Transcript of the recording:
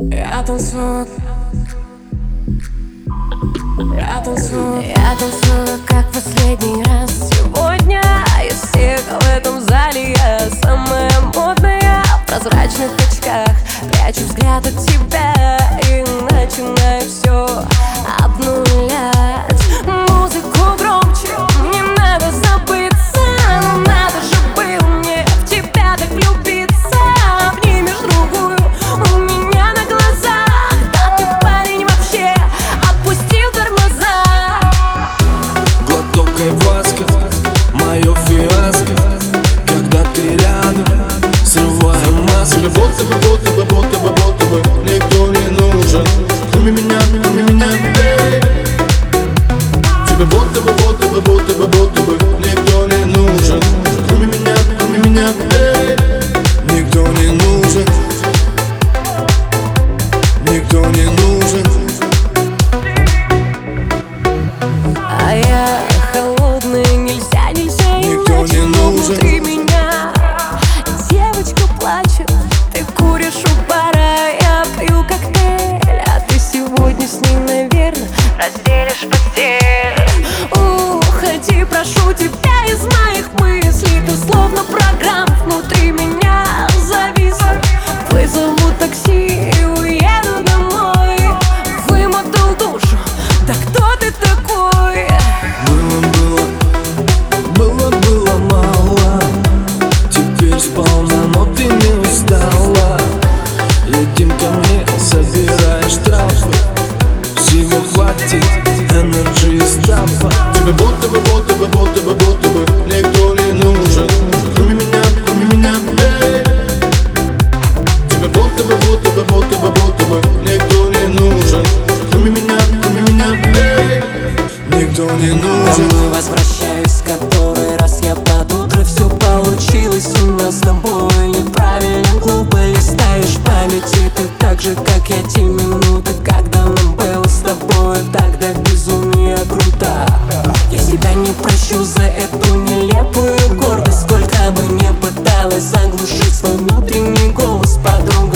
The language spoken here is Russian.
Я танцую. Я танцую. Я танцую, как последний раз. Сегодня из всех в этом зале самая модная В прозрачных очках. Прячу взгляд от тебя И начинаю Будто бы, будто бы, будто бы, Никто не нужен. Кроме меня, кроме меня, Тебе будто бы, будто бы, будто бы, будто бы из моих мыслей Ты словно программ внутри меня завис Вызову такси и уеду домой. Вымотал душу, да кто ты такой? Было, было, было, было мало. Теперь сполна, но ты не устала. Едем ко мне, собираешь штрафы Всего хватит, энерджи и стафа Тебе будто бы, будто бы, будто бы, будто не нужен Домой возвращаюсь, который раз я под утро Все получилось у нас с тобой. Неправильно глупо листаешь памяти Ты так же, как я те минуты Когда нам было с тобой. Тогда безумие круто. Я себя не прощу за эту нелепую гордость Сколько бы не пыталась заглушить свой внутренний голос Подруга